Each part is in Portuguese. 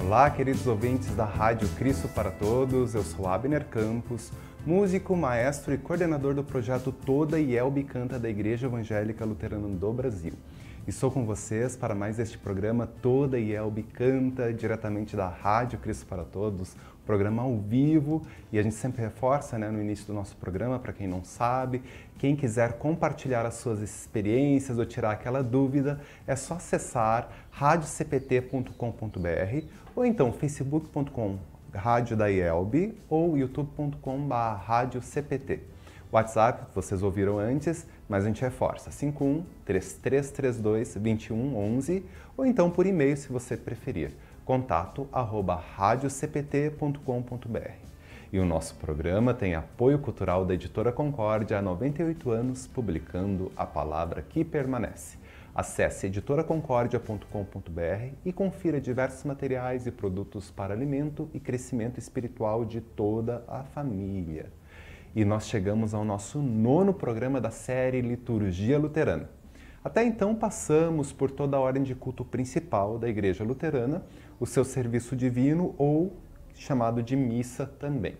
Olá, queridos ouvintes da Rádio Cristo para Todos. Eu sou Abner Campos, músico, maestro e coordenador do projeto Toda Yelbe Canta da Igreja Evangélica Luterana do Brasil. Estou com vocês para mais este programa Toda Yelbe Canta, diretamente da Rádio Cristo para Todos, programa ao vivo e a gente sempre reforça né, no início do nosso programa, para quem não sabe, quem quiser compartilhar as suas experiências ou tirar aquela dúvida, é só acessar radiocpt.com.br ou então facebook.com Rádio da IELB ou youtube.com radiocpt. WhatsApp, vocês ouviram antes, mas a gente reforça, 51 3332 2111 ou então por e-mail se você preferir, contato arroba radiocpt.com.br. E o nosso programa tem apoio cultural da Editora Concórdia há 98 anos, publicando a palavra que permanece. Acesse editoraconcordia.com.br e confira diversos materiais e produtos para alimento e crescimento espiritual de toda a família. E nós chegamos ao nosso nono programa da série Liturgia Luterana. Até então passamos por toda a ordem de culto principal da Igreja Luterana, o seu serviço divino ou chamado de missa também.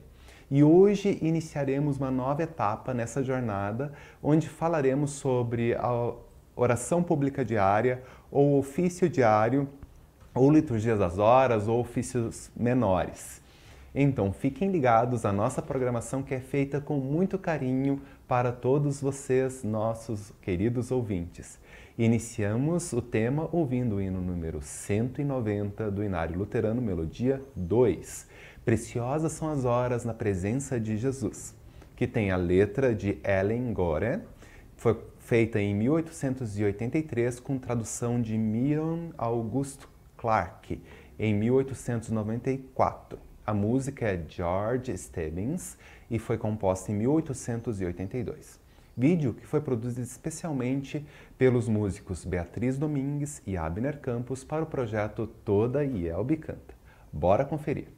E hoje iniciaremos uma nova etapa nessa jornada, onde falaremos sobre a oração pública diária, ou ofício diário, ou liturgias das horas, ou ofícios menores. Então, fiquem ligados à nossa programação que é feita com muito carinho para todos vocês, nossos queridos ouvintes. Iniciamos o tema ouvindo o hino número 190 do Inário Luterano, melodia 2. Preciosas são as horas na presença de Jesus, que tem a letra de Ellen Gore, foi feita em 1883 com tradução de Miriam Augusto Clark em 1894. A música é George Stebbins e foi composta em 1882. Vídeo que foi produzido especialmente pelos músicos Beatriz Domingues e Abner Campos para o projeto Toda Yelbe Canta. Bora conferir!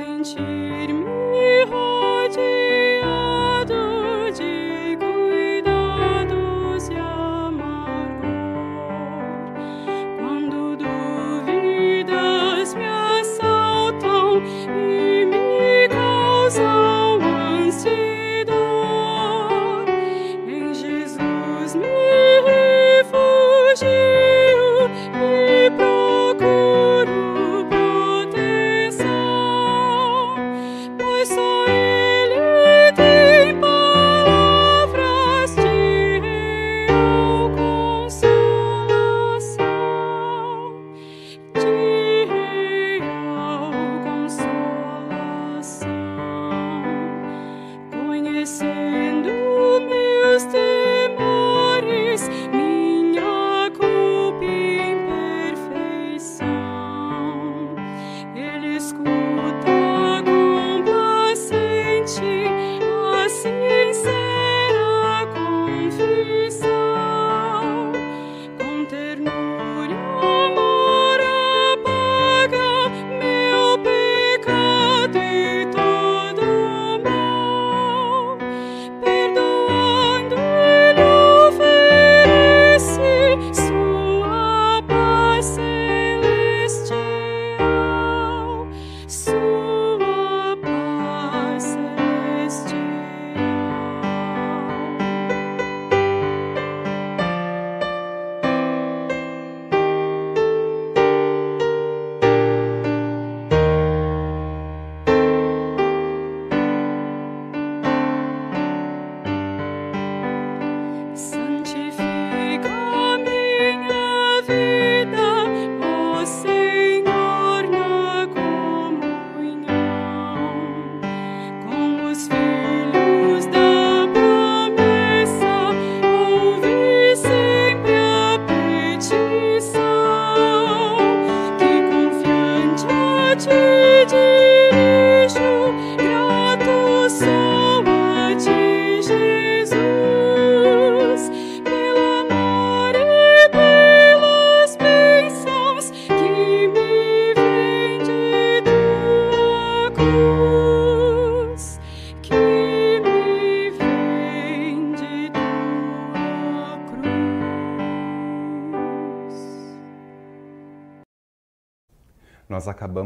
sentir-me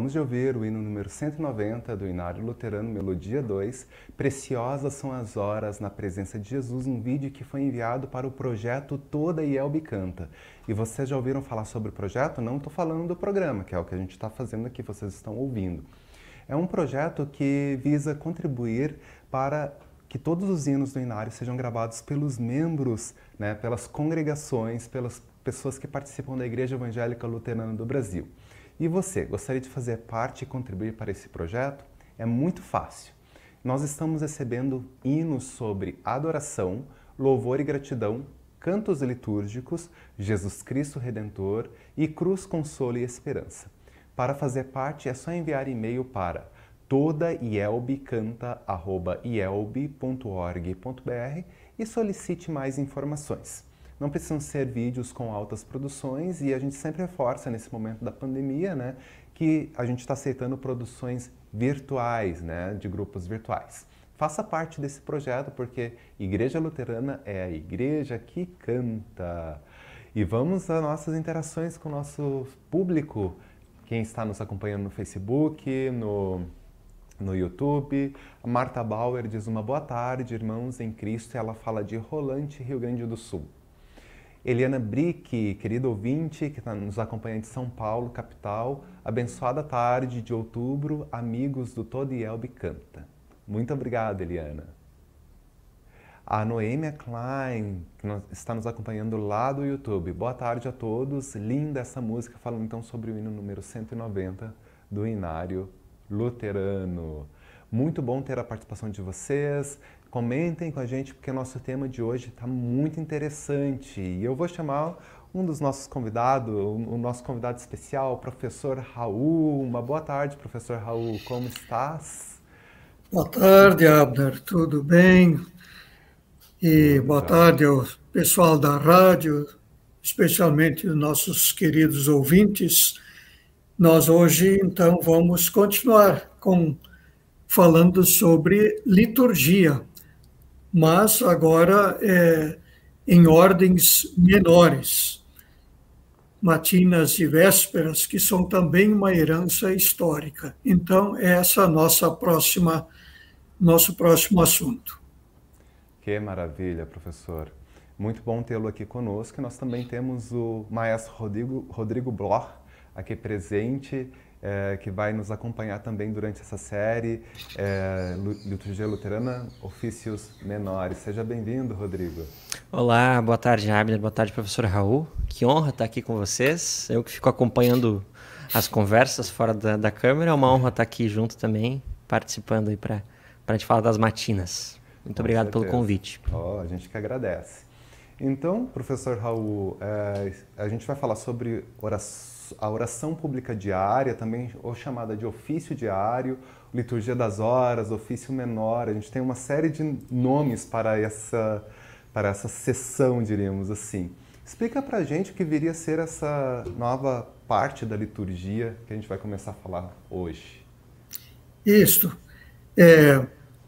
acabamos de ouvir o hino número 190 do Inário Luterano, Melodia 2, Preciosas são as horas na presença de Jesus, um vídeo que foi enviado para o projeto Toda Ielbe Canta. E vocês já ouviram falar sobre o projeto? Não estou falando do programa, que é o que a gente está fazendo aqui, vocês estão ouvindo. É um projeto que visa contribuir para que todos os hinos do Inário sejam gravados pelos membros, né, pelas congregações, pelas pessoas que participam da Igreja Evangélica Luterana do Brasil. E você, gostaria de fazer parte e contribuir para esse projeto? É muito fácil. Nós estamos recebendo hinos sobre adoração, louvor e gratidão, cantos litúrgicos, Jesus Cristo Redentor e cruz, consolo e esperança. Para fazer parte é só enviar e-mail para todaielbcanta.ielb.org.br e solicite mais informações. Não precisam ser vídeos com altas produções e a gente sempre reforça nesse momento da pandemia, né, que a gente está aceitando produções virtuais, né, de grupos virtuais. Faça parte desse projeto porque Igreja Luterana é a igreja que canta. E vamos às nossas interações com o nosso público, quem está nos acompanhando no Facebook, no, no YouTube. A Marta Bauer diz uma boa tarde, irmãos em Cristo, e ela fala de Rolante, Rio Grande do Sul. Eliana Brick, querido ouvinte, que está nos acompanhando de São Paulo, capital, abençoada tarde de outubro, amigos do Todo Elbe Canta. Muito obrigado, Eliana. A Noêmia Klein, que está nos acompanhando lá do YouTube. Boa tarde a todos. Linda essa música, falando então sobre o hino número 190 do Inário Luterano. Muito bom ter a participação de vocês. Comentem com a gente porque o nosso tema de hoje está muito interessante. E eu vou chamar um dos nossos convidados, o nosso convidado especial, o professor Raul. Uma boa tarde, professor Raul. Como estás? Boa tarde, Abner. Tudo bem? E boa tarde ao pessoal da rádio, especialmente os nossos queridos ouvintes. Nós hoje, então, vamos continuar com falando sobre liturgia mas agora é, em ordens menores, matinas e vésperas, que são também uma herança histórica. Então, essa é nossa próxima, nosso próximo assunto. Que maravilha, professor. Muito bom tê-lo aqui conosco. Nós também temos o maestro Rodrigo, Rodrigo Bloch aqui presente é, que vai nos acompanhar também durante essa série é, Liturgia Luterana, Ofícios Menores. Seja bem-vindo, Rodrigo. Olá, boa tarde, Abner, boa tarde, professor Raul. Que honra estar aqui com vocês. Eu que fico acompanhando as conversas fora da, da câmera, é uma honra estar aqui junto também, participando aí para a gente falar das matinas. Muito com obrigado certeza. pelo convite. Oh, a gente que agradece. Então, professor Raul, é, a gente vai falar sobre oração a oração pública diária, também ou chamada de ofício diário, liturgia das horas, ofício menor. A gente tem uma série de nomes para essa para essa sessão, diríamos assim. Explica para a gente o que viria a ser essa nova parte da liturgia que a gente vai começar a falar hoje. Isso. É,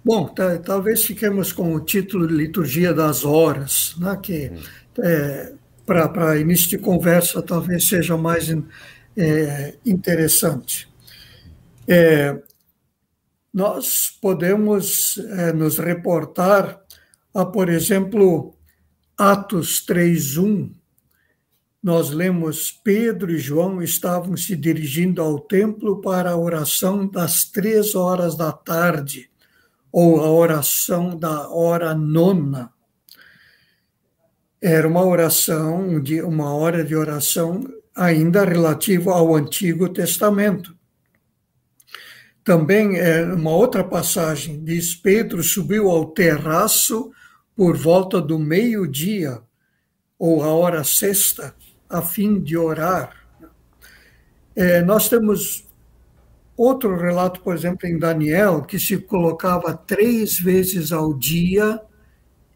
bom, talvez fiquemos com o título de Liturgia das Horas, né, que hum. é, para início de conversa talvez seja mais é, interessante. É, nós podemos é, nos reportar a, por exemplo, Atos 3.1, nós lemos Pedro e João estavam se dirigindo ao templo para a oração das três horas da tarde, ou a oração da hora nona era uma oração, de uma hora de oração ainda relativo ao Antigo Testamento. Também é uma outra passagem diz Pedro subiu ao terraço por volta do meio-dia ou a hora sexta a fim de orar. É, nós temos outro relato, por exemplo, em Daniel, que se colocava três vezes ao dia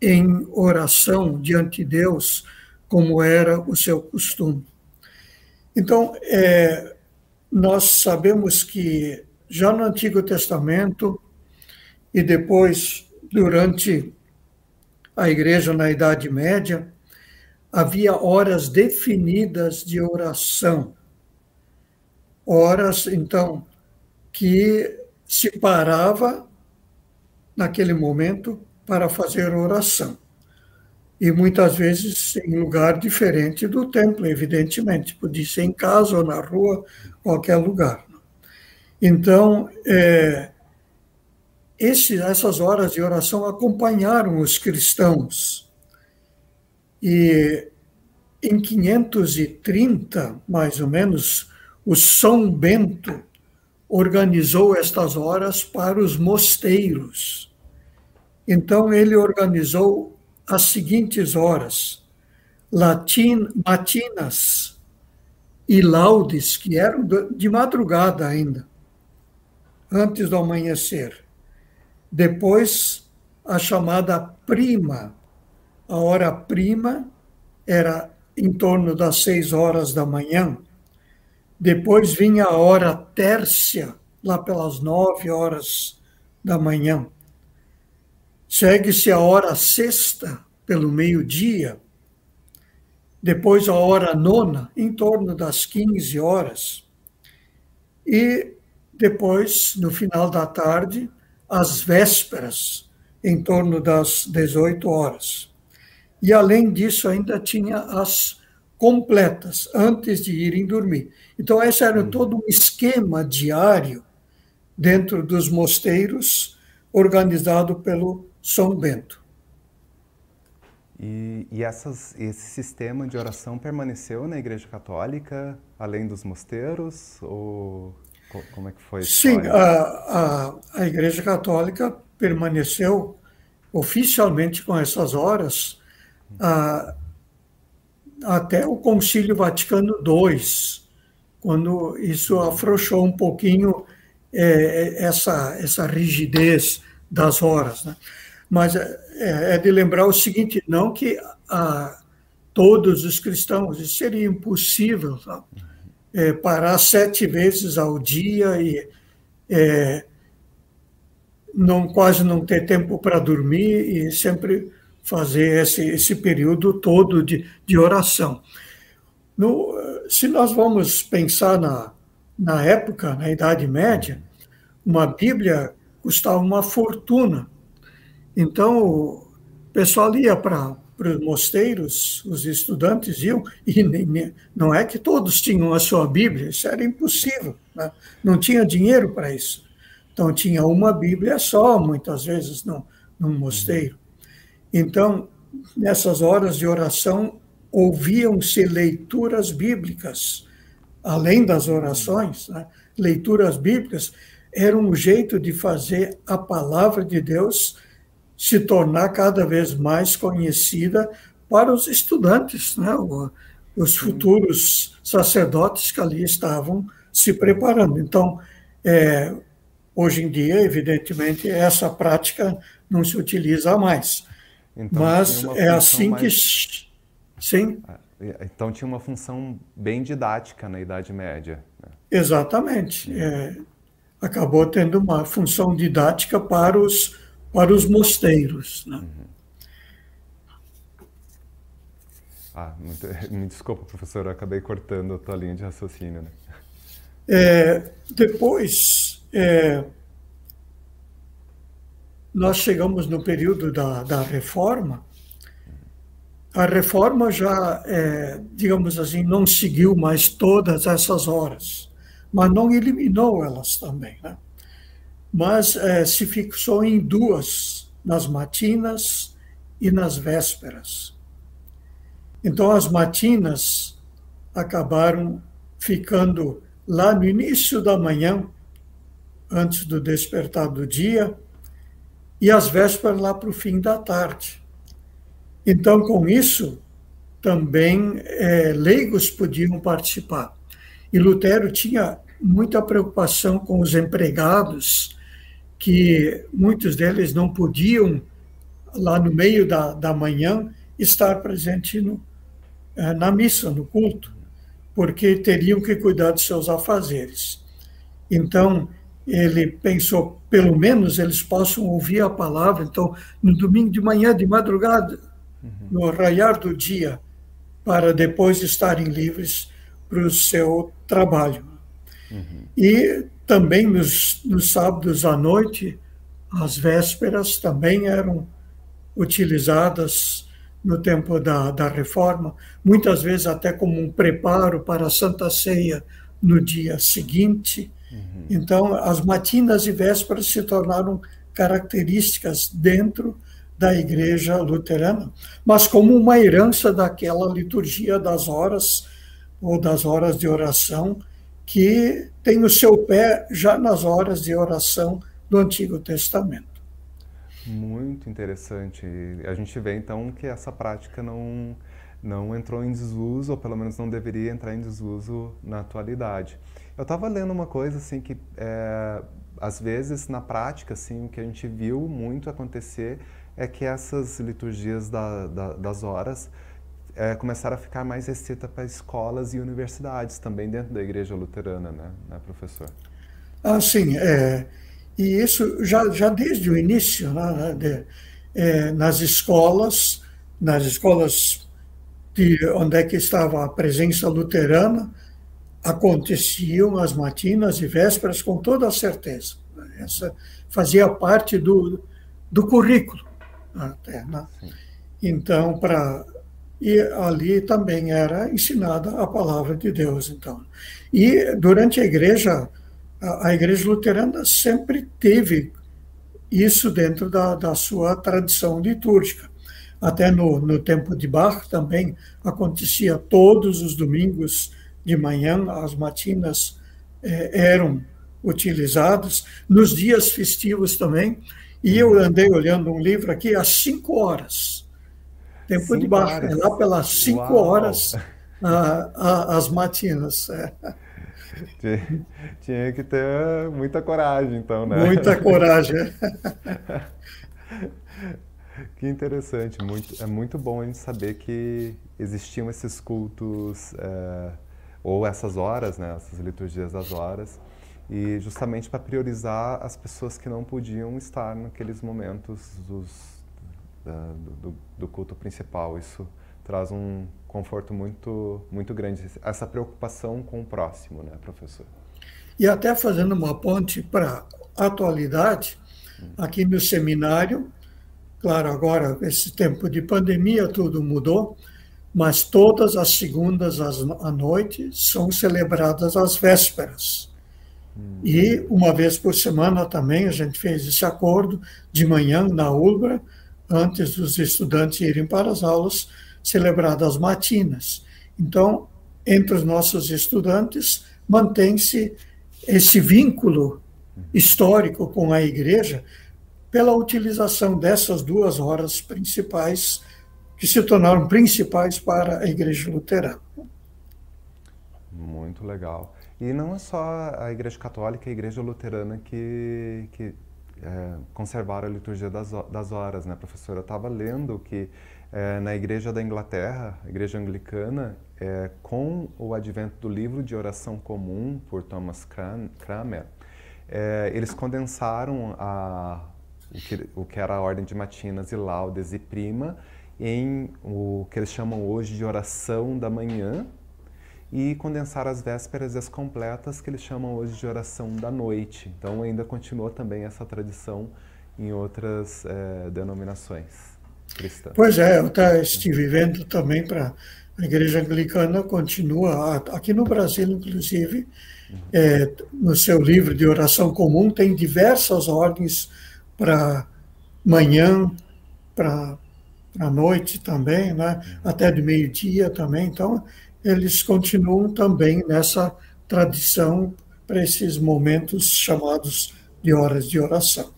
em oração diante de Deus, como era o seu costume. Então, é, nós sabemos que já no Antigo Testamento e depois durante a igreja na Idade Média, havia horas definidas de oração. horas, então, que se parava naquele momento para fazer oração. E muitas vezes em lugar diferente do templo, evidentemente, podia ser em casa ou na rua, qualquer lugar. Então, é, esse, essas horas de oração acompanharam os cristãos. E em 530, mais ou menos, o São Bento organizou estas horas para os mosteiros. Então, ele organizou as seguintes horas: latin, matinas e laudes, que eram de madrugada ainda, antes do amanhecer. Depois, a chamada prima. A hora prima era em torno das seis horas da manhã. Depois vinha a hora tércia, lá pelas nove horas da manhã. Segue-se a hora sexta, pelo meio-dia. Depois a hora nona, em torno das 15 horas. E depois, no final da tarde, as vésperas, em torno das 18 horas. E além disso, ainda tinha as completas, antes de irem dormir. Então, esse era todo um esquema diário dentro dos mosteiros, organizado pelo São Bento. E, e essas, esse sistema de oração permaneceu na Igreja Católica, além dos mosteiros? Ou como é que foi? Sim, a, a, a Igreja Católica permaneceu oficialmente com essas horas a, até o Concílio Vaticano II, quando isso afrouxou um pouquinho é, essa, essa rigidez das horas. Né? Mas é, é, de lembrar o seguinte: não que a, todos os cristãos, isso seria impossível, é, parar sete vezes ao dia e é, não quase não ter tempo para dormir e sempre fazer esse, esse período todo de, de oração. No, se nós vamos pensar na, na época, na Idade Média, uma Bíblia custava uma fortuna. Então, o pessoal ia para para os mosteiros, os estudantes iam, e nem, não é que todos tinham a sua Bíblia, isso era impossível, né? não tinha dinheiro para isso. Então, tinha uma Bíblia só, muitas vezes, no, num mosteiro. Então, nessas horas de oração, ouviam-se leituras bíblicas, além das orações, né? leituras bíblicas, era um jeito de fazer a palavra de Deus se tornar cada vez mais conhecida para os estudantes, né? os futuros sacerdotes que ali estavam se preparando. Então, é, hoje em dia, evidentemente, essa prática não se utiliza mais. Então, Mas é assim mais... que. Sim. É, então tinha uma função bem didática na Idade Média. Né? Exatamente. É, acabou tendo uma função didática para os para os mosteiros. Né? Uhum. Ah, muito, me desculpa, professor, eu acabei cortando a tua linha de raciocínio. Né? É, depois, é, nós chegamos no período da, da reforma. A reforma já, é, digamos assim, não seguiu mais todas essas horas, mas não eliminou elas também. Né? Mas é, se fixou em duas, nas matinas e nas vésperas. Então, as matinas acabaram ficando lá no início da manhã, antes do despertar do dia, e as vésperas lá para o fim da tarde. Então, com isso, também é, leigos podiam participar. E Lutero tinha muita preocupação com os empregados que muitos deles não podiam, lá no meio da, da manhã, estar presente no, eh, na missa, no culto, porque teriam que cuidar de seus afazeres. Então, ele pensou, pelo menos eles possam ouvir a palavra. Então, no domingo de manhã, de madrugada, uhum. no raiar do dia, para depois estarem livres para o seu trabalho. Uhum. E também nos, nos sábados à noite, as vésperas também eram utilizadas no tempo da, da reforma, muitas vezes até como um preparo para a Santa Ceia no dia seguinte. Uhum. Então, as matinas e vésperas se tornaram características dentro da igreja luterana, mas como uma herança daquela liturgia das horas ou das horas de oração que tem o seu pé já nas horas de oração do Antigo Testamento. Muito interessante. A gente vê então que essa prática não, não entrou em desuso, ou pelo menos não deveria entrar em desuso na atualidade. Eu estava lendo uma coisa assim que, é, às vezes, na prática, assim, o que a gente viu muito acontecer é que essas liturgias da, da, das horas é, começaram a ficar mais restritas para escolas e universidades, também dentro da igreja luterana, né, né professor? Ah, sim. É, e isso já, já desde o início, né, né, de, é, nas escolas, nas escolas de onde é que estava a presença luterana, aconteciam as matinas e vésperas com toda a certeza. Essa fazia parte do, do currículo. Até, né? Então, para e ali também era ensinada a palavra de Deus, então. E durante a igreja a, igreja luterana sempre teve isso dentro da, da sua tradição litúrgica. Até no, no tempo de Bach também acontecia todos os domingos de manhã, as matinas eh, eram utilizadas, nos dias festivos também. E eu andei olhando um livro aqui às cinco horas. Tempo cinco de Bach, horas. lá pelas cinco Uau. horas a, a, as matinas. É. Tinha que ter muita coragem, então, né? Muita coragem. que interessante, muito, é muito bom a gente saber que existiam esses cultos, é, ou essas horas, né, essas liturgias das horas, e justamente para priorizar as pessoas que não podiam estar naqueles momentos dos, da, do, do culto principal. Isso traz um conforto muito, muito grande, essa preocupação com o próximo, né, professor? E até fazendo uma ponte para a atualidade, aqui no seminário, claro, agora, esse tempo de pandemia, tudo mudou, mas todas as segundas à noite são celebradas as vésperas. Hum. E uma vez por semana também a gente fez esse acordo de manhã na ULBRA, antes dos estudantes irem para as aulas, celebradas matinas. Então, entre os nossos estudantes, mantém-se esse vínculo histórico com a igreja pela utilização dessas duas horas principais que se tornaram principais para a igreja luterana. Muito legal. E não é só a igreja católica e a igreja luterana que, que é, a liturgia das, das horas, né, professora? Eu estava lendo que é, na Igreja da Inglaterra, Igreja Anglicana, é, com o advento do livro de oração comum por Thomas Cranmer, é, eles condensaram a, o, que, o, que, era a ordem de matinas e laudes e prima em o que eles chamam hoje de oração da manhã e condensaram as vésperas e as completas que eles chamam hoje de oração da noite. Então ainda continua também essa tradição em outras é, denominações cristã. Pois é, eu até estive vendo também para a igreja anglicana, continua, aqui no Brasil, inclusive, é, no seu livro de oração comum, tem diversas ordens para manhã, para a noite também, né? Uhum. até de meio-dia também. Então, eles continuam também nessa tradição para esses momentos chamados de horas de oração.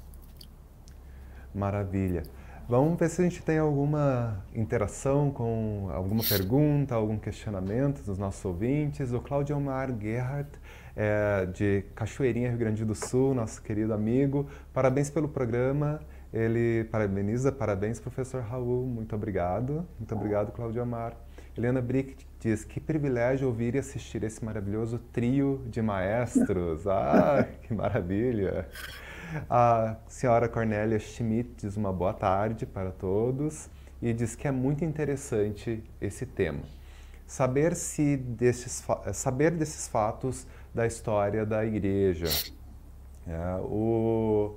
Maravilha. Vamos ver se a gente tem alguma interação com alguma pergunta, algum questionamento dos nossos ouvintes. O Claudio Omar Gerhardt, é, de Cachoeirinha, Rio Grande do Sul, nosso querido amigo. Parabéns pelo programa. Ele parabeniza, parabéns, professor Raul. Muito obrigado. Muito obrigado, Claudio Omar. Helena Brick diz: Que privilégio ouvir e assistir esse maravilhoso trio de maestros. Ah, que maravilha! A senhora Cornélia Schmidt diz uma boa tarde para todos e diz que é muito interessante esse tema. Saber, se desses, saber desses fatos da história da igreja. É, o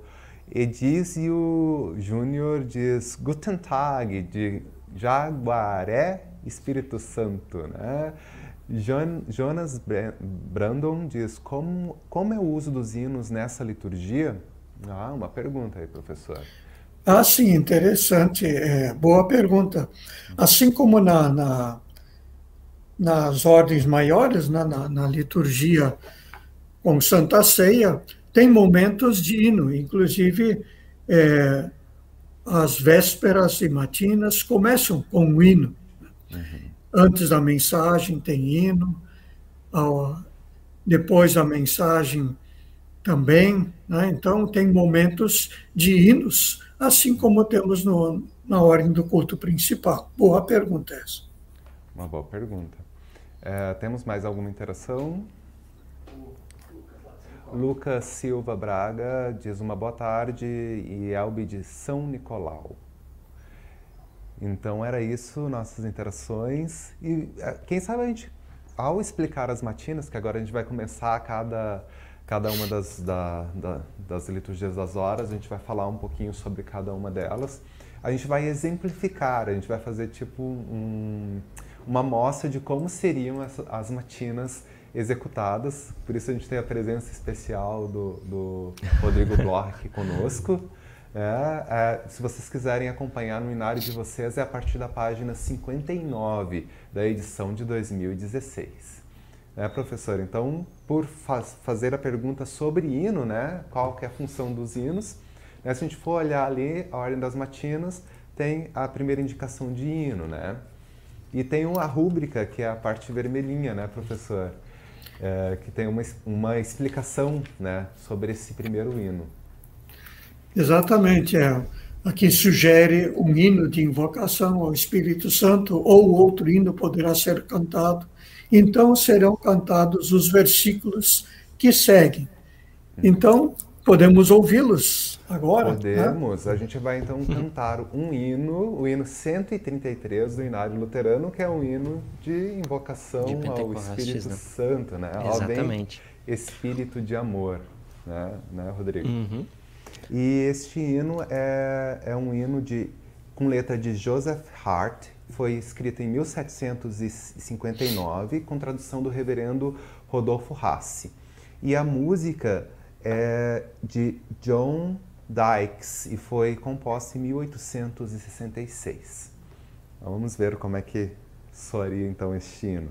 Edísio Júnior diz Guten Tag, de Jaguaré, Espírito Santo. Né? Jonas Brandon diz como, como é o uso dos hinos nessa liturgia? Ah, uma pergunta aí, professor. Ah, sim, interessante. É, boa pergunta. Assim como na, na nas ordens maiores, na, na, na, liturgia com Santa Ceia, tem momentos de hino, inclusive é, as vésperas e matinas começam com o hino. Uhum. Antes da mensagem tem hino, depois a mensagem também, né? então tem momentos de hinos, assim como temos no, na ordem do culto principal. Boa pergunta essa. Uma boa pergunta. É, temos mais alguma interação? Lucas Silva Braga diz uma boa tarde e Elbe de São Nicolau. Então era isso, nossas interações. E é, quem sabe a gente, ao explicar as matinas, que agora a gente vai começar cada, cada uma das, da, da, das liturgias das horas, a gente vai falar um pouquinho sobre cada uma delas. A gente vai exemplificar, a gente vai fazer tipo um uma amostra de como seriam as, as matinas executadas. Por isso a gente tem a presença especial do, do Rodrigo Bloch aqui conosco. É, é, se vocês quiserem acompanhar no inário de vocês, é a partir da página 59 da edição de 2016. É, professor, então, por faz, fazer a pergunta sobre hino, né, qual que é a função dos hinos, né, se a gente for olhar ali a ordem das matinas, tem a primeira indicação de hino, né? E tem uma rúbrica, que é a parte vermelhinha, né, professor? É, que tem uma, uma explicação né, sobre esse primeiro hino. Exatamente, é. Aqui sugere um hino de invocação ao Espírito Santo ou outro hino poderá ser cantado. Então serão cantados os versículos que seguem. Então, Podemos ouvi-los agora? Né? Podemos. Né? A gente vai então cantar um hino, o hino 133 do Inário Luterano, que é um hino de invocação de ao Espírito né? Santo, né? Exatamente. Espírito de amor, né, né Rodrigo? Uhum. E este hino é, é um hino de, com letra de Joseph Hart, foi escrito em 1759, com tradução do reverendo Rodolfo Rassi. E a música é de John Dykes e foi composta em 1866. Então, vamos ver como é que soaria então este hino.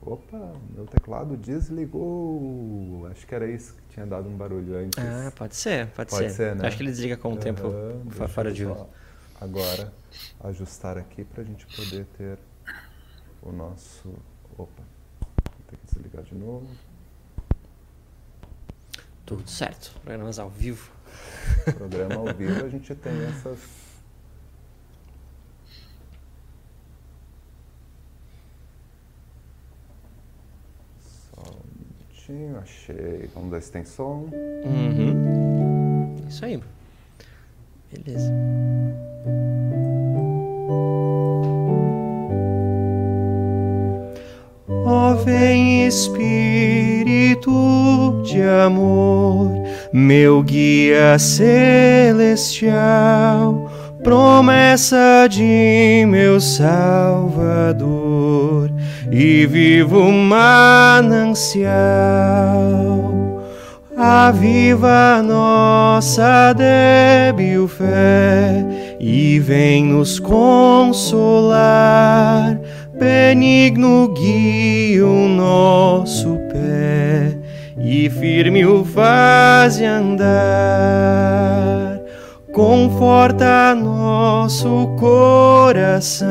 Opa, meu teclado desligou. Acho que era isso tinha dado um barulho antes. Ah, pode ser, pode, pode ser. ser né? Acho que ele desliga com o uhum, tempo fora de uso. Agora ajustar aqui para a gente poder ter o nosso. Opa, vou ter que desligar de novo. Tudo certo. Programas ao vivo. Programa ao vivo a gente tem essas. Achei. Vamos ver se tem som. Uhum. Isso aí. Beleza. Ó oh, vem Espírito de amor, meu guia celestial, promessa de meu Salvador e vivo manancial. Aviva nossa débil fé e vem nos consolar benigno guia o nosso pé e firme o faz andar. Conforta nosso coração,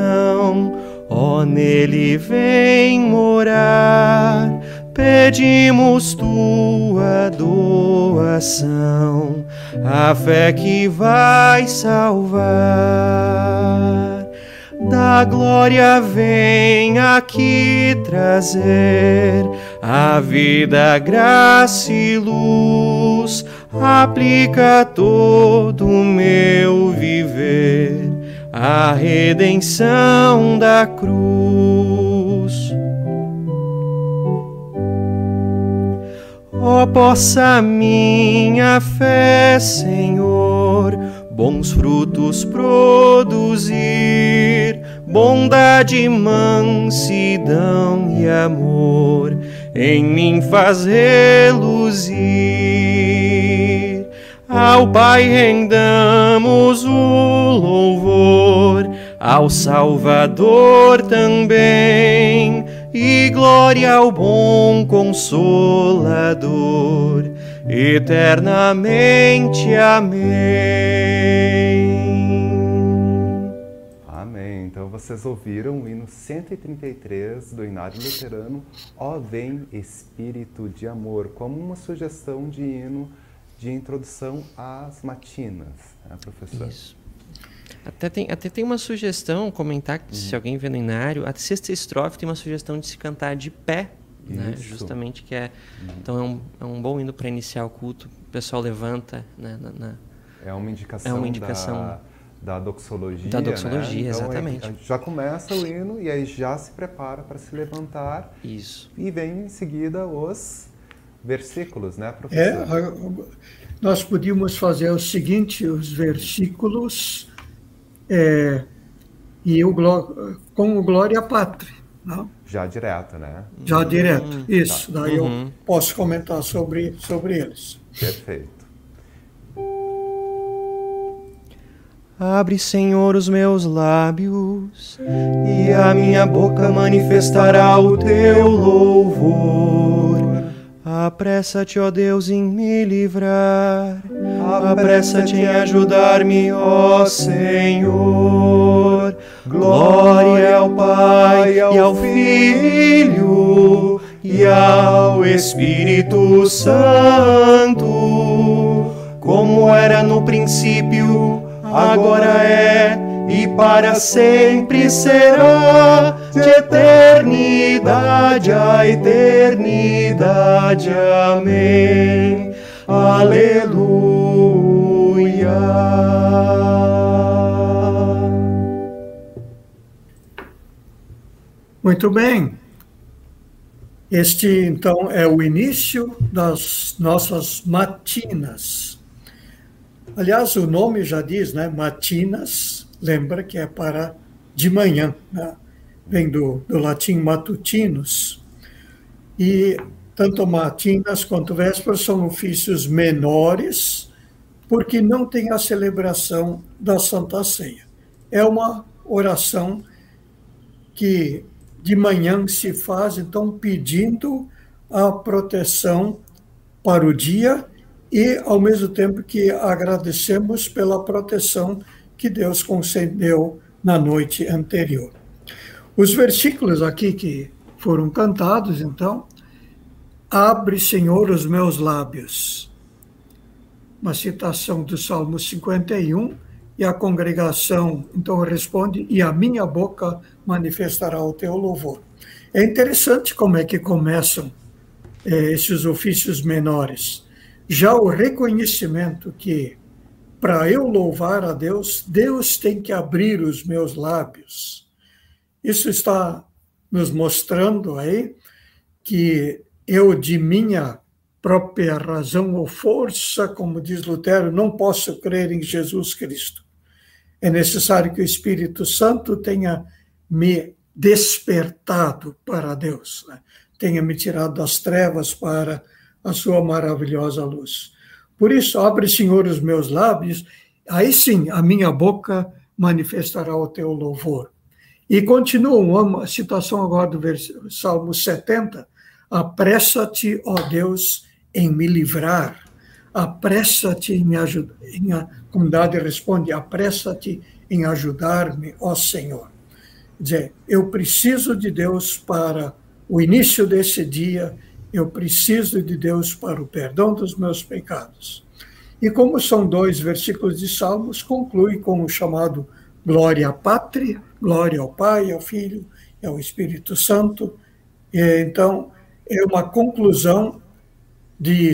ó nele vem morar. Pedimos tua doação, a fé que vai salvar da glória vem aqui trazer a vida, graça e luz. Aplica todo o meu viver a redenção da cruz. Oh, possa minha fé, Senhor, bons frutos produzir, bondade, mansidão e amor em mim faz reluzir. Ao Pai rendamos o louvor, ao Salvador também, e glória ao bom Consolador, eternamente. Amém. vocês ouviram o hino 133 do Inário Luterano, Ó Vem Espírito de Amor, como uma sugestão de hino de introdução às matinas, né, professor? Isso. Até tem, até tem uma sugestão, comentar que uhum. se alguém vê no Inário, a sexta estrofe tem uma sugestão de se cantar de pé, né? justamente que é... Uhum. Então é um, é um bom hino para iniciar o culto, o pessoal levanta né, na, na, é uma indicação, é uma indicação da da doxologia. Da doxologia, né? então, exatamente. A gente já começa o hino e aí já se prepara para se levantar. Isso. E vem em seguida os versículos, né, professor? É, nós podíamos fazer o seguinte: os versículos é, e o, com o Glória Pátria. Não? Já direto, né? Já direto, hum, isso. Tá. Daí uhum. eu posso comentar sobre, sobre eles. Perfeito. Abre, Senhor, os meus lábios, e a minha boca manifestará o teu louvor. Apressa-te, ó Deus, em me livrar, apressa-te em ajudar-me, ó Senhor. Glória ao Pai e ao Filho e ao Espírito Santo, como era no princípio agora é e para sempre será, de eternidade a eternidade. Amém. Aleluia. Muito bem. Este, então, é o início das nossas matinas. Aliás, o nome já diz, né? Matinas, lembra que é para de manhã, né? vem do, do latim matutinus. E tanto matinas quanto vésperas são ofícios menores, porque não tem a celebração da Santa Ceia. É uma oração que de manhã se faz, então, pedindo a proteção para o dia e, ao mesmo tempo que agradecemos pela proteção que Deus concedeu na noite anterior. Os versículos aqui que foram cantados, então, abre, Senhor, os meus lábios. Uma citação do Salmo 51, e a congregação então responde: E a minha boca manifestará o teu louvor. É interessante como é que começam eh, esses ofícios menores. Já o reconhecimento que, para eu louvar a Deus, Deus tem que abrir os meus lábios. Isso está nos mostrando aí que eu, de minha própria razão ou força, como diz Lutero, não posso crer em Jesus Cristo. É necessário que o Espírito Santo tenha me despertado para Deus, né? tenha me tirado das trevas para a sua maravilhosa luz. Por isso, abre, Senhor, os meus lábios, aí sim a minha boca manifestará o teu louvor. E continua uma citação agora do Salmo 70. Apressa-te, ó Deus, em me livrar. Apressa-te em me ajudar. A comunidade responde: apressa-te em ajudar-me, ó Senhor. Quer dizer, eu preciso de Deus para o início desse dia eu preciso de Deus para o perdão dos meus pecados. E como são dois versículos de Salmos, conclui com o chamado glória à pátria, glória ao Pai, ao Filho e ao Espírito Santo. E, então, é uma conclusão de,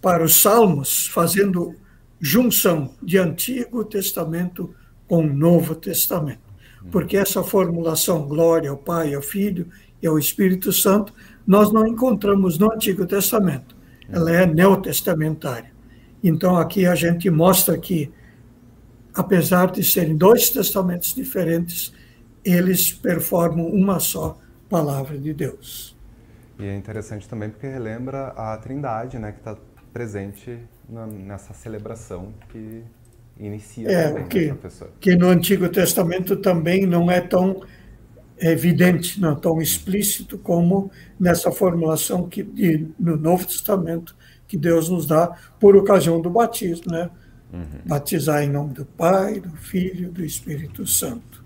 para os Salmos, fazendo junção de Antigo Testamento com Novo Testamento. Porque essa formulação, glória ao Pai, ao Filho e ao Espírito Santo, nós não encontramos no Antigo Testamento. ela é neotestamentária. Então aqui a gente mostra que, apesar de serem dois testamentos diferentes, eles performam uma só palavra de Deus. E é interessante também porque relembra a Trindade, né, que está presente na, nessa celebração que inicia é, também, que, né, professor? Que no Antigo Testamento também não é tão evidente, não tão explícito como nessa formulação que de, no Novo Testamento que Deus nos dá por ocasião do batismo, né? Uhum. Batizar em nome do Pai, do Filho, do Espírito Santo.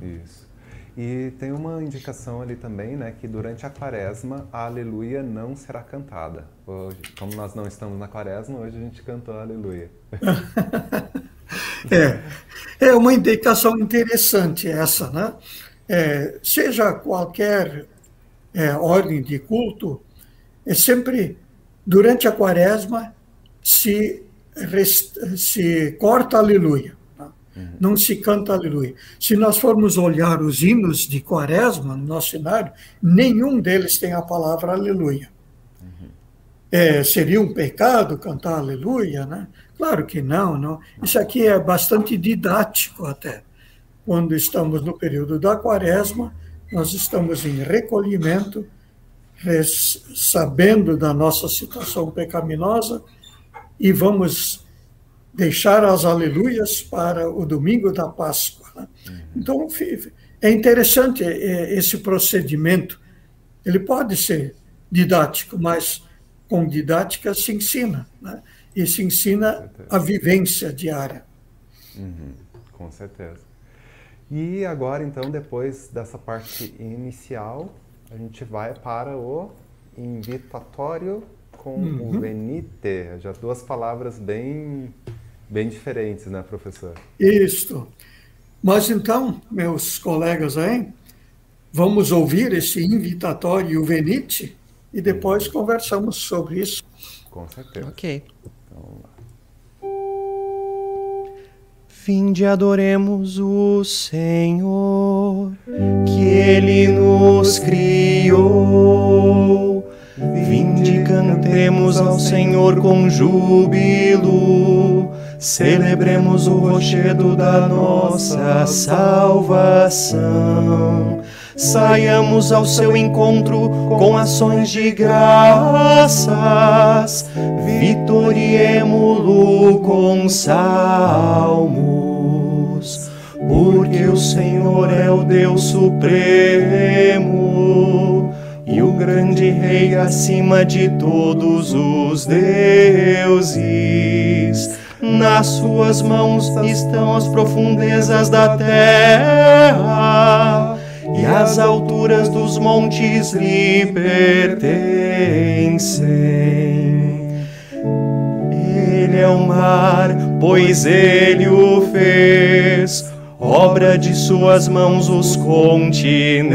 Isso. E tem uma indicação ali também, né, que durante a quaresma a aleluia não será cantada. Hoje, como nós não estamos na quaresma, hoje a gente cantou a aleluia. é, é uma indicação interessante essa, né? É, seja qualquer é, ordem de culto, é sempre durante a quaresma se, se corta aleluia. Uhum. Não se canta aleluia. Se nós formos olhar os hinos de quaresma no nosso cenário, nenhum deles tem a palavra aleluia. Uhum. É, seria um pecado cantar aleluia, né? Claro que não, não. Isso aqui é bastante didático até. Quando estamos no período da quaresma, nós estamos em recolhimento, sabendo da nossa situação pecaminosa e vamos deixar as aleluias para o domingo da Páscoa. Né? Uhum. Então, é interessante é, esse procedimento. Ele pode ser didático, mas com didática se ensina. Né? E se ensina a vivência diária. Uhum, com certeza. E agora, então, depois dessa parte inicial, a gente vai para o invitatório com uhum. o venite. Já duas palavras bem bem diferentes, né, professor? Isto. Mas então, meus colegas aí, vamos ouvir esse invitatório Venite e depois uhum. conversamos sobre isso. Com certeza. Ok. Então, Vinde adoremos o Senhor, que Ele nos criou. Vinde cantemos ao Senhor com júbilo celebremos o rochedo da nossa salvação. Saiamos ao seu encontro com ações de graças, vitoriemo-lo com salmos, porque o Senhor é o Deus supremo e o grande Rei acima de todos os deuses. Nas suas mãos estão as profundezas da terra, e as alturas dos montes lhe pertencem. Ele é o mar, pois ele o fez, obra de suas mãos os continentes.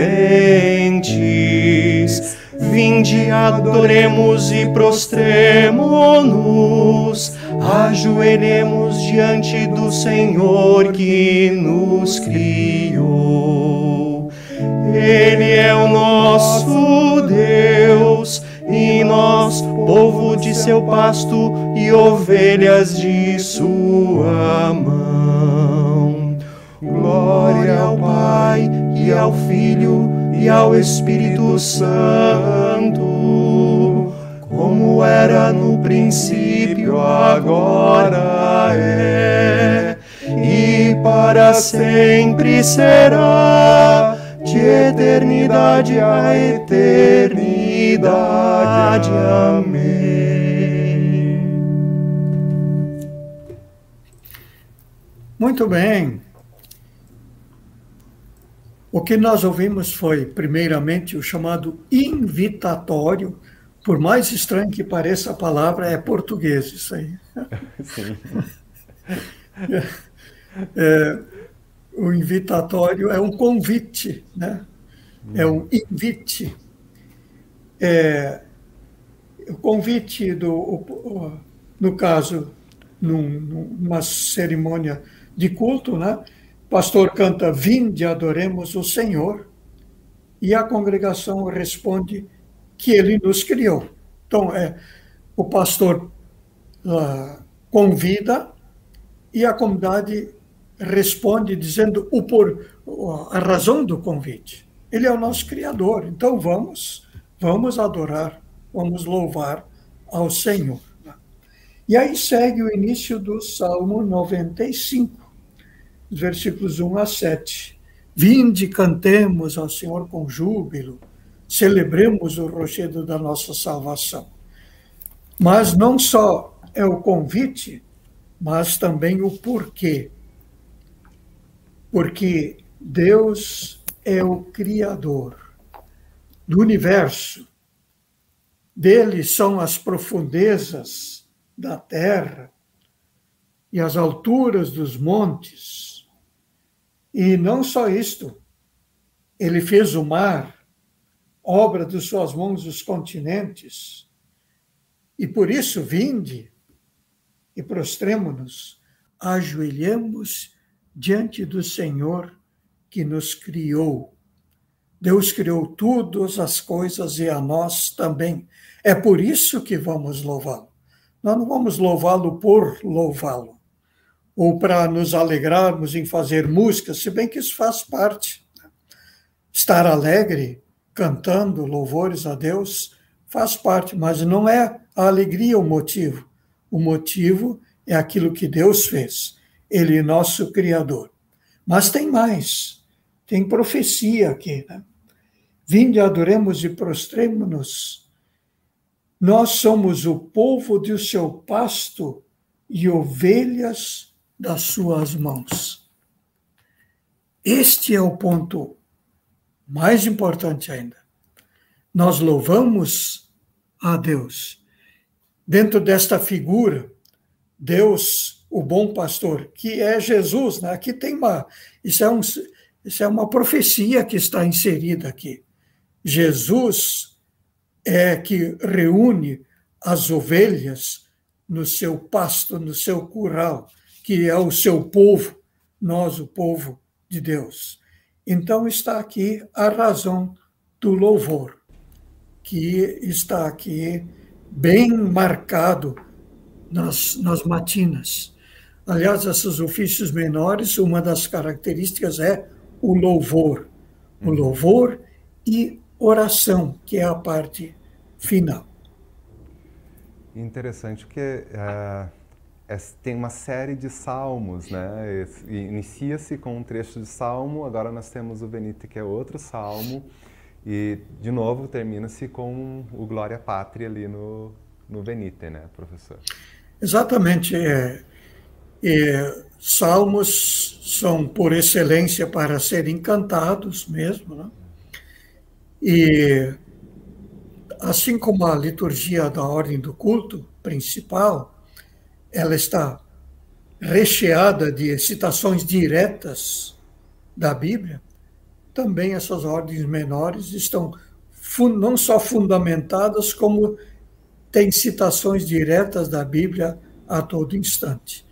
Vinde, adoremos e prostremo-nos ajoelhemos diante do Senhor que nos criou. Ele é o nosso Deus e nós, povo de seu pasto e ovelhas de sua mão. Glória ao Pai e ao Filho e ao Espírito Santo como era no princípio, agora é, e para sempre será, de eternidade a eternidade. Amém. Muito bem. O que nós ouvimos foi, primeiramente, o chamado invitatório por mais estranho que pareça a palavra, é português isso aí. Sim. É, é, o invitatório é um convite, né? É um invite. É, o convite do, no caso, num, numa cerimônia de culto, né? O pastor canta "Vinde, adoremos o Senhor", e a congregação responde que ele nos criou. Então, é, o pastor uh, convida e a comunidade responde dizendo o por a razão do convite. Ele é o nosso criador, então vamos, vamos adorar, vamos louvar ao Senhor. E aí segue o início do Salmo 95, versículos 1 a 7. Vinde, cantemos ao Senhor com júbilo, celebremos o rochedo da nossa salvação. Mas não só é o convite, mas também o porquê. Porque Deus é o Criador do universo. Dele são as profundezas da terra e as alturas dos montes. E não só isto, ele fez o mar, obra de suas mãos os continentes. E por isso, vinde e prostremo-nos, ajoelhamos diante do Senhor que nos criou. Deus criou todas as coisas e a nós também. É por isso que vamos louvá-lo. Nós não vamos louvá-lo por louvá-lo, ou para nos alegrarmos em fazer música, se bem que isso faz parte. Estar alegre, cantando louvores a Deus, faz parte, mas não é a alegria o motivo. O motivo é aquilo que Deus fez. Ele é nosso Criador. Mas tem mais. Tem profecia aqui. Né? Vinde, adoremos e prostremo-nos. Nós somos o povo do seu pasto e ovelhas das suas mãos. Este é o ponto mais importante ainda. Nós louvamos a Deus dentro desta figura, Deus, o bom pastor, que é Jesus, né? Aqui tem uma, isso é, um, isso é uma profecia que está inserida aqui. Jesus é que reúne as ovelhas no seu pasto, no seu curral, que é o seu povo, nós, o povo de Deus. Então está aqui a razão do louvor, que está aqui bem marcado nas, nas matinas. Aliás, esses ofícios menores, uma das características é o louvor. O uhum. louvor e oração, que é a parte final. Interessante que é, é, tem uma série de salmos, né? Inicia-se com um trecho de salmo, agora nós temos o Benite, que é outro salmo, e, de novo, termina-se com o Glória Pátria ali no, no Venite, né, professor? Exatamente. É, é, salmos são, por excelência, para serem cantados mesmo, né? E, assim como a liturgia da ordem do culto principal, ela está recheada de citações diretas da Bíblia, também essas ordens menores estão não só fundamentadas, como têm citações diretas da Bíblia a todo instante.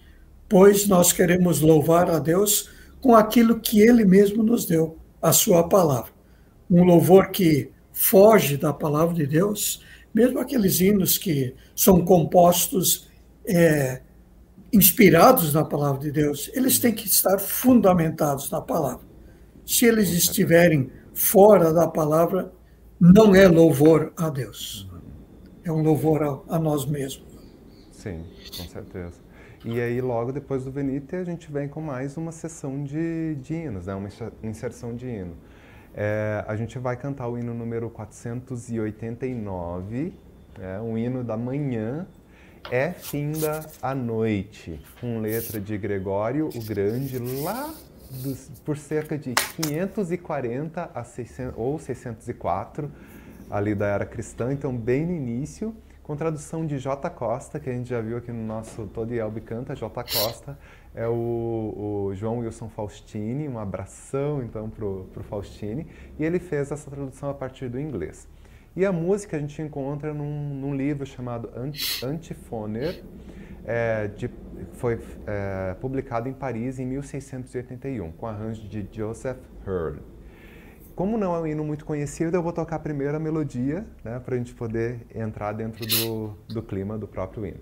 Pois nós queremos louvar a Deus com aquilo que Ele mesmo nos deu, a Sua palavra. Um louvor que foge da palavra de Deus, mesmo aqueles hinos que são compostos é, inspirados na palavra de Deus, eles têm que estar fundamentados na palavra. Se eles estiverem fora da palavra, não é louvor a Deus. É um louvor a, a nós mesmos. Sim, com certeza. E aí, logo depois do Venite, a gente vem com mais uma sessão de, de hinos, né? uma inserção de hino. É, a gente vai cantar o hino número 489, é, um hino da manhã, é finda a noite, com letra de Gregório o Grande, lá dos, por cerca de 540 a 600, ou 604 ali da era cristã, então bem no início, com tradução de J. Costa, que a gente já viu aqui no nosso Todo Elbe Canta, J. Costa é o, o, João Wilson Faustini, um abração então para o Faustini, e ele fez essa tradução a partir do inglês. E a música a gente encontra num, num livro chamado Antifoner, é, de, foi é, publicado em Paris em 1681, com arranjo de Joseph Hurd. Como não é um hino muito conhecido, eu vou tocar primeiro a melodia, né, para a gente poder entrar dentro do, do clima do próprio hino.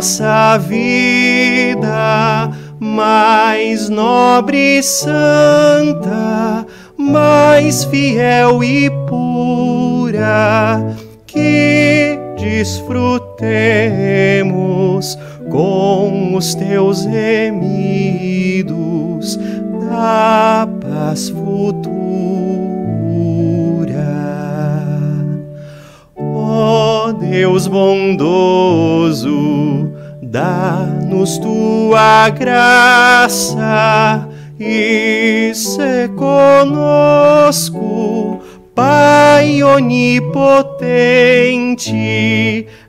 Nossa vida mais nobre e santa, mais fiel e pura, que desfrutemos com os teus remidos da paz futura. Ó Deus bondoso, dá-nos tua graça e se conosco, Pai onipotente,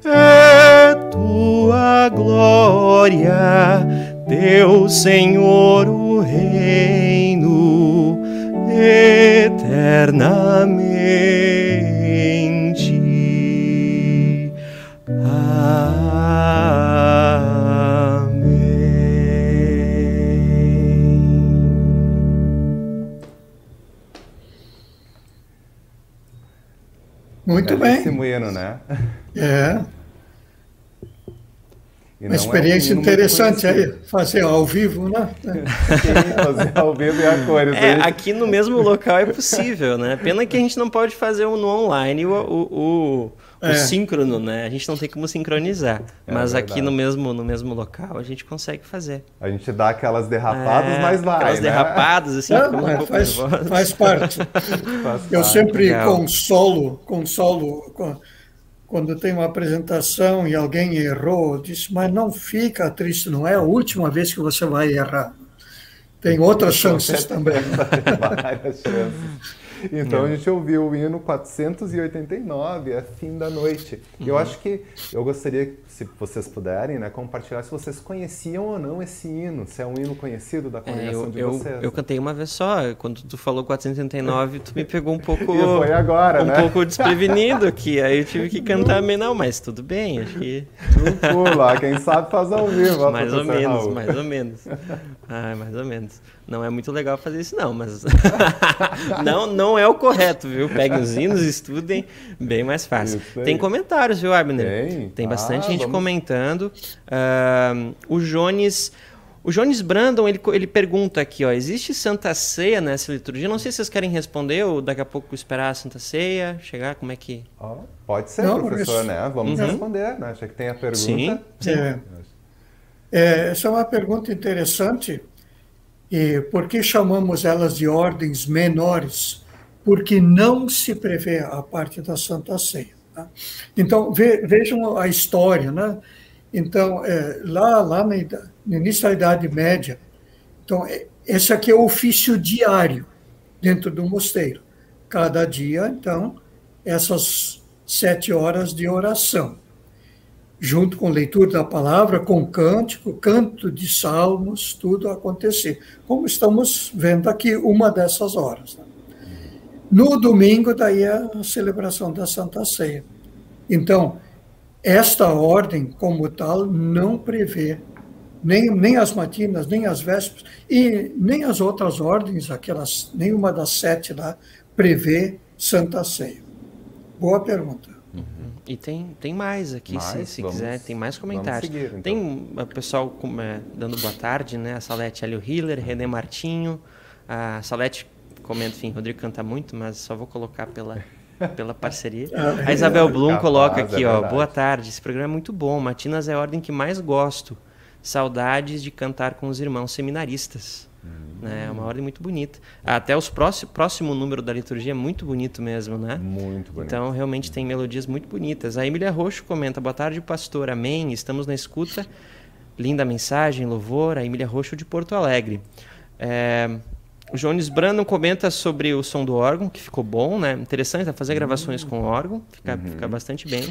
é tua glória, teu Senhor o reino eternamente. Muito bem. hino, né? É. E Uma experiência é um interessante aí, fazer ao vivo, né? Sim, fazer ao vivo e a cores. É, aí. aqui no mesmo local é possível, né? Pena que a gente não pode fazer no online o, o, o, o É. síncrono, né? A gente não tem como sincronizar. É Mas verdade. aqui no mesmo, no mesmo local a gente consegue fazer. A gente dá aquelas derrapadas, É, mas vai, Aquelas né? derrapadas, assim, Não, um pouco faz, faz parte. Faz Eu parte. sempre legal. consolo, consolo co- quando tem uma apresentação e alguém errou, eu disse, mas não fica triste, não é a última vez que você vai errar. Tem outras chances também. Várias chances. Então a gente ouviu o hino 489, é fim da noite. E Eu acho que eu gostaria, se vocês puderem, né, compartilhar se vocês conheciam ou não esse hino, se é um hino conhecido da É, congregação eu, de eu, vocês. eu cantei uma vez só. Quando tu falou 439, tu me pegou um pouco. Foi agora, um né? pouco desprevenido aqui. Aí eu tive que cantar meio. Não, mas tudo bem, acho que. Pulo, ó, quem sabe faz ao vivo, ó, mais ou menos, Raul. mais ou menos. Ah, mais ou menos. Não é muito legal fazer isso, não, mas. não, não é o correto, viu? Peguem os hinos, estudem, bem mais fácil. Tem comentários, viu, Abner? Tem? Tem Ah, bastante gente vamos- comentando. Ah, o Jones. O Jones Brandon, ele, ele pergunta aqui, ó, existe Santa Ceia nessa liturgia? Não sei se vocês querem responder ou daqui a pouco esperar a Santa Ceia chegar, como é que... Ó, pode ser, Não, professor, né? Vamos Uhum. responder, né? Já que tem a pergunta. Sim, sim. É. É, essa é uma pergunta interessante. E por que chamamos elas de ordens menores? Porque não se prevê a parte da Santa Ceia. Tá? Então, ve- vejam a história. Né? Então, é, lá, lá na no início da Idade Média, então, é- esse aqui é o ofício diário dentro do mosteiro. Cada dia, então, essas sete horas de oração junto com leitura da palavra, com cântico, canto de salmos, tudo acontecer. Como estamos vendo aqui, uma dessas horas. né? No domingo, daí é a celebração da Santa Ceia. Então, esta ordem, como tal, não prevê nem, nem as matinas, nem as vésperas, e nem as outras ordens, aquelas, nenhuma das sete lá, prevê Santa Ceia? Boa pergunta. Uhum. E tem, tem mais aqui, mais, se, se vamos, quiser, tem mais comentários. Seguir, então. Tem o pessoal é, dando boa tarde, né? A Salete Hélio Hiller, René Martinho. A Salete comenta, enfim, Rodrigo canta muito, mas só vou colocar pela, pela parceria. Ah, a Isabel Blum Capaz, coloca aqui, é ó, boa tarde, esse programa é muito bom. Matinas é a ordem que mais gosto. Saudades de cantar com os irmãos seminaristas. Hum. Né? É uma ordem muito bonita. Até o próximo, próximo número da liturgia é muito bonito mesmo, né? Muito bonito. Então, realmente tem melodias muito bonitas. A Emília Roxo comenta, boa tarde, pastor, amém, estamos na escuta. Linda mensagem, louvor, a Emília Roxo de Porto Alegre. É, o Jones Brandon comenta sobre o som do órgão, que ficou bom, né? Interessante tá? fazer gravações com órgão, fica, uhum. fica bastante bem.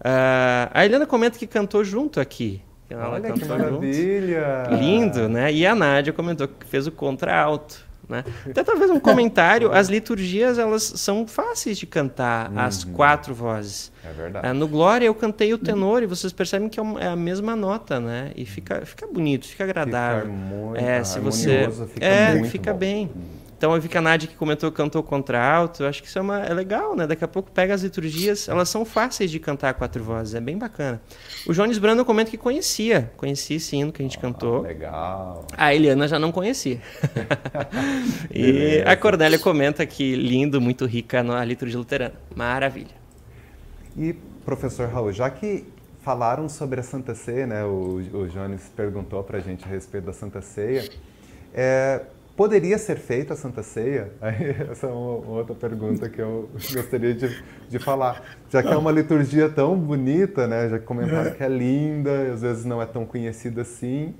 Uh, a Helena comenta que cantou junto aqui. Ela Olha que maravilha! Junto. Lindo, né? E a Nádia comentou que fez o contralto. Né? Até talvez um comentário, as liturgias elas são fáceis de cantar, uhum. as quatro vozes. É verdade. Ah, no Glória eu cantei o tenor e vocês percebem que é, é a mesma nota, né? E fica, fica bonito, fica agradável. Fica muito é, se você fica é, fica bom. bem. Uhum. Então eu vi que a Nádia que comentou cantou contra alto, eu acho que isso é, uma, é legal, né? Daqui a pouco pega as liturgias, elas são fáceis de cantar a quatro vozes, é bem bacana. O Jones Brando comenta que conhecia, conhecia esse hino que a gente ah, cantou. Legal. A Eliana já não conhecia. e a Cornélia comenta que lindo, muito rica na liturgia luterana. Maravilha. E professor Raul, já que falaram sobre a Santa Ceia, né? O, o Jones perguntou para a gente a respeito da Santa Ceia. É, Poderia ser feita a Santa Ceia? essa é uma, outra pergunta que eu gostaria de, de falar. Já que é uma liturgia tão bonita, né? já comentaram é. que é linda, às vezes não é tão conhecida assim.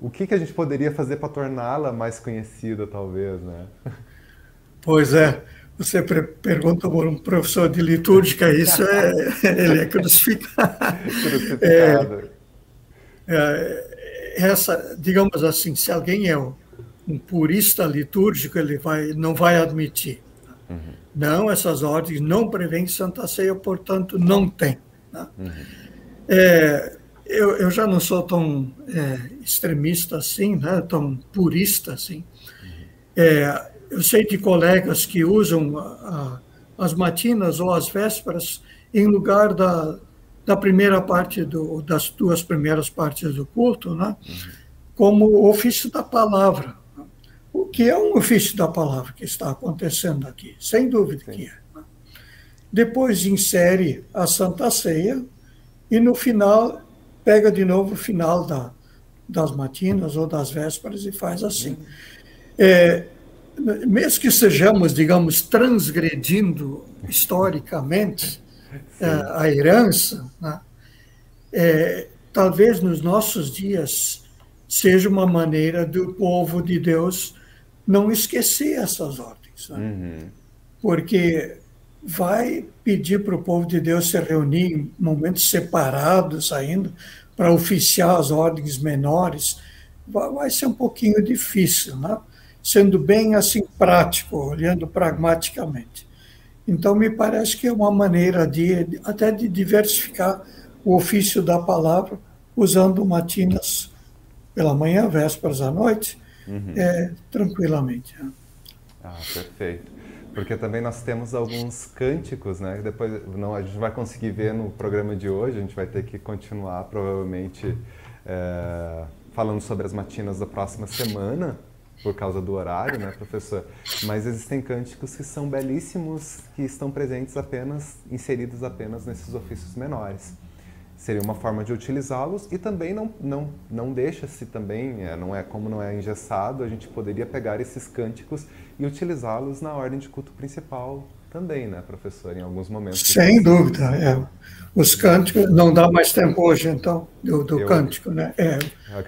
O que, que a gente poderia fazer para torná-la mais conhecida, talvez, né? Pois é. Você pergunta por um professor de litúrgica, isso é, ele é crucificado. crucificado. É, é, essa, digamos assim, se alguém é o um purista litúrgico ele vai, não vai admitir. Uhum. Não, essas ordens não prevêem Santa Ceia, portanto, não tem. Né? Uhum. É, eu, eu já não sou tão é, extremista assim, né? tão purista assim. Uhum. É, eu sei de colegas que usam a, a, as matinas ou as vésperas em lugar da, da primeira parte, do, das duas primeiras partes do culto, né? Uhum. como ofício da palavra o que é um ofício da palavra que está acontecendo aqui, sem dúvida Sim. que é. Depois insere a Santa Ceia e no final pega de novo o final da, das matinas ou das vésperas e faz assim. É, mesmo que sejamos, digamos, transgredindo historicamente é, a herança, né? é, talvez nos nossos dias seja uma maneira do povo de Deus não esquecer essas ordens. Né? Uhum. Porque vai pedir para o povo de Deus se reunir em momentos separados ainda, para oficiar as ordens menores, vai ser um pouquinho difícil, né? sendo bem assim prático, olhando pragmaticamente. Então, me parece que é uma maneira de até de diversificar o ofício da palavra, usando matinas pela manhã, vésperas à noite, uhum. é, tranquilamente. Ah, perfeito. Porque também nós temos alguns cânticos, né? Depois não, a gente vai conseguir ver no programa de hoje, a gente vai ter que continuar provavelmente é, falando sobre as matinas da próxima semana, por causa do horário, né, professor? Mas existem cânticos que são belíssimos, que estão presentes apenas, inseridos apenas nesses ofícios menores seria uma forma de utilizá-los e também não, não, não deixa-se também, é, não é como não é engessado, a gente poderia pegar esses cânticos e utilizá-los na ordem de culto principal também, né, professor, em alguns momentos. Sem dúvida, é. Os cânticos, não dá mais tempo hoje, então, do, do eu, cântico, né? É,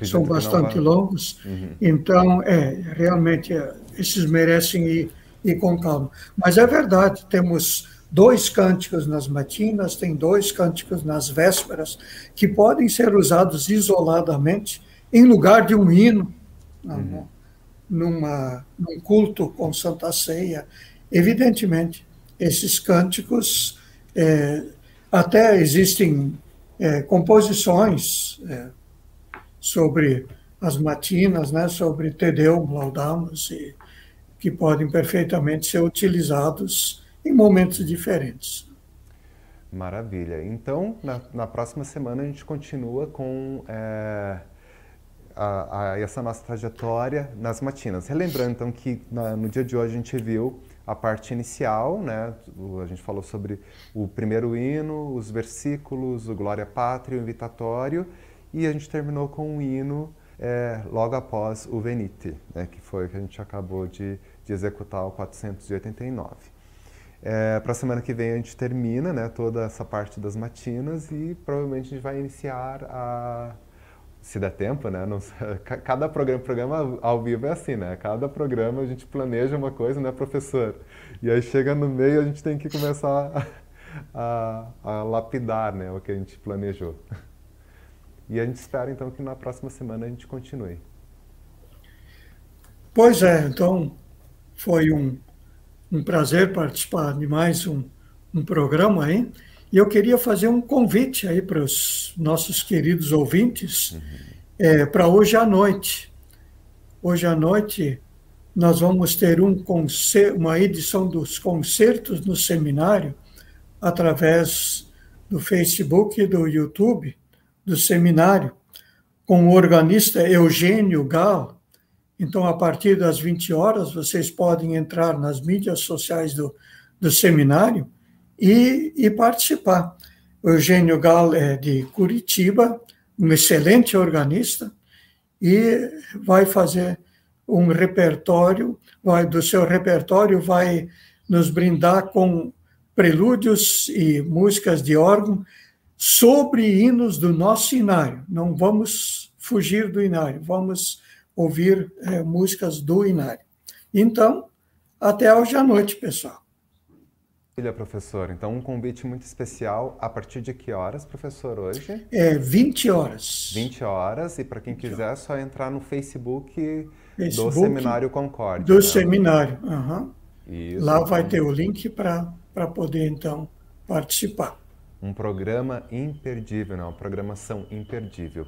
são bastante longos, uhum. então, é, realmente, é, esses merecem ir, ir com calma. Mas é verdade, temos dois cânticos nas matinas, tem dois cânticos nas vésperas, que podem ser usados isoladamente em lugar de um hino, uhum. numa, num culto com Santa Ceia. Evidentemente, esses cânticos, é, até existem é, composições é, sobre as matinas, né, sobre Te Deum Laudamus, e, que podem perfeitamente ser utilizados em momentos diferentes. Maravilha. Então, na, na próxima semana a gente continua com é, a, a, essa nossa trajetória nas matinas. Relembrando, então, que na, no dia de hoje a gente viu a parte inicial, né? A gente falou sobre o primeiro hino, os versículos, o Glória Pátria, o invitatório, e a gente terminou com um hino é, logo após o Venite, né? que foi o que a gente acabou de, de executar o 489. É, Para a semana que vem a gente termina né, toda essa parte das matinas e provavelmente a gente vai iniciar a se der tempo, né? Não, cada programa, programa ao vivo é assim, né? Cada programa a gente planeja uma coisa, né, professor? E aí chega no meio a gente tem que começar a, a, a lapidar, né, o que a gente planejou. E a gente espera então que na próxima semana a gente continue. Pois é, então foi um, um prazer participar de mais um, um programa aí. E eu queria fazer um convite aí para os nossos queridos ouvintes uhum. é, para hoje à noite. Hoje à noite nós vamos ter um uma edição dos concertos no seminário através do Facebook e do YouTube do seminário com o organista Eugênio Gal. Então, a partir das 20 horas, vocês podem entrar nas mídias sociais do, do seminário e, e participar. O Eugênio Gal é de Curitiba, um excelente organista, e vai fazer um repertório, vai do seu repertório vai nos brindar com prelúdios e músicas de órgão sobre hinos do nosso inário. Não vamos fugir do inário, vamos ouvir é, músicas do inário. Então, até hoje à noite, pessoal. Maravilha, professor. Então, um convite muito especial. A partir de que horas, professor, hoje? É 20 horas. 20 horas. E para quem quiser, é só entrar no Facebook, Facebook do Seminário Concórdia. Do né? Seminário, uhum. Isso, Lá então... vai ter o link para poder, então, participar. Um programa imperdível, não, uma programação imperdível.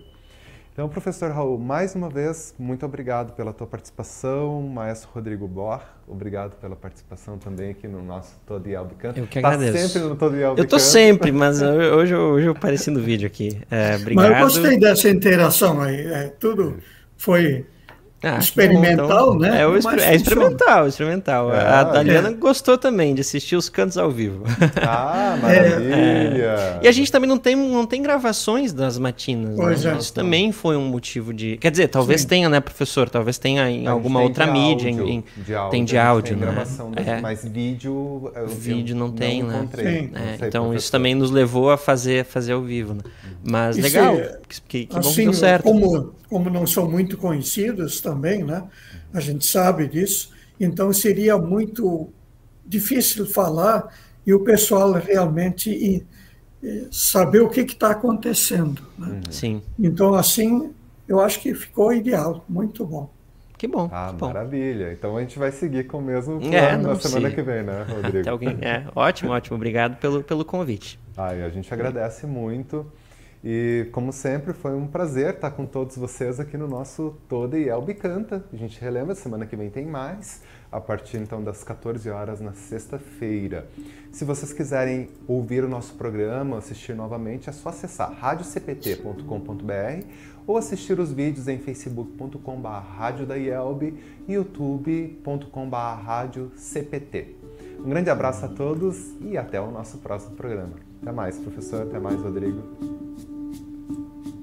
Então, professor Raul, mais uma vez, muito obrigado pela tua participação. Maestro Rodrigo Bor, obrigado pela participação também aqui no nosso Todo Yelb Canta. Eu que tá agradeço. Tá sempre no Todo Yelb Eu tô sempre, mas hoje, hoje eu apareci no vídeo aqui. É, obrigado. Mas eu gostei dessa interação aí. É, tudo foi ah, experimental, bom, então, né? É, o exper é experimental, experimental. É, a Daliana é. gostou também de assistir os cantos ao vivo. Ah, maravilha! É. E a gente também não tem, não tem gravações das matinas. Né? É. Isso também foi um motivo de. Quer dizer, talvez Sim. tenha, né, professor? Talvez tenha em alguma outra mídia. Áudio, em, de áudio, tem de áudio, tem né? gravação, é. mas vídeo. Vídeo não tem, não né? Sei, então professor. isso também nos levou a fazer, fazer ao vivo. Né? Mas isso legal, que, que, assim, bom que assim, deu certo. Como como não são muito conhecidos também, né? A gente sabe disso. Então seria muito difícil falar e o pessoal realmente saber o que está acontecendo. Né? Uhum. Sim. Então assim, eu acho que ficou ideal, muito bom. Que bom. Ah, que bom. maravilha. Então a gente vai seguir com o mesmo é, plano é, na semana que vem, né, Rodrigo? Alguém... É, ótimo, ótimo. Obrigado pelo, pelo convite. Ah, a gente agradece muito. E, como sempre, foi um prazer estar com todos vocês aqui no nosso Toda e Elbe Canta. A gente relembra, semana que vem tem mais, a partir então das 14 horas na sexta-feira. Se vocês quiserem ouvir o nosso programa, assistir novamente, é só acessar radiocpt.com.br ou assistir os vídeos em facebook.com.br e youtube.com.br Um grande abraço a todos e até o nosso próximo programa. Até mais, professor. Até mais, Rodrigo. Thank you.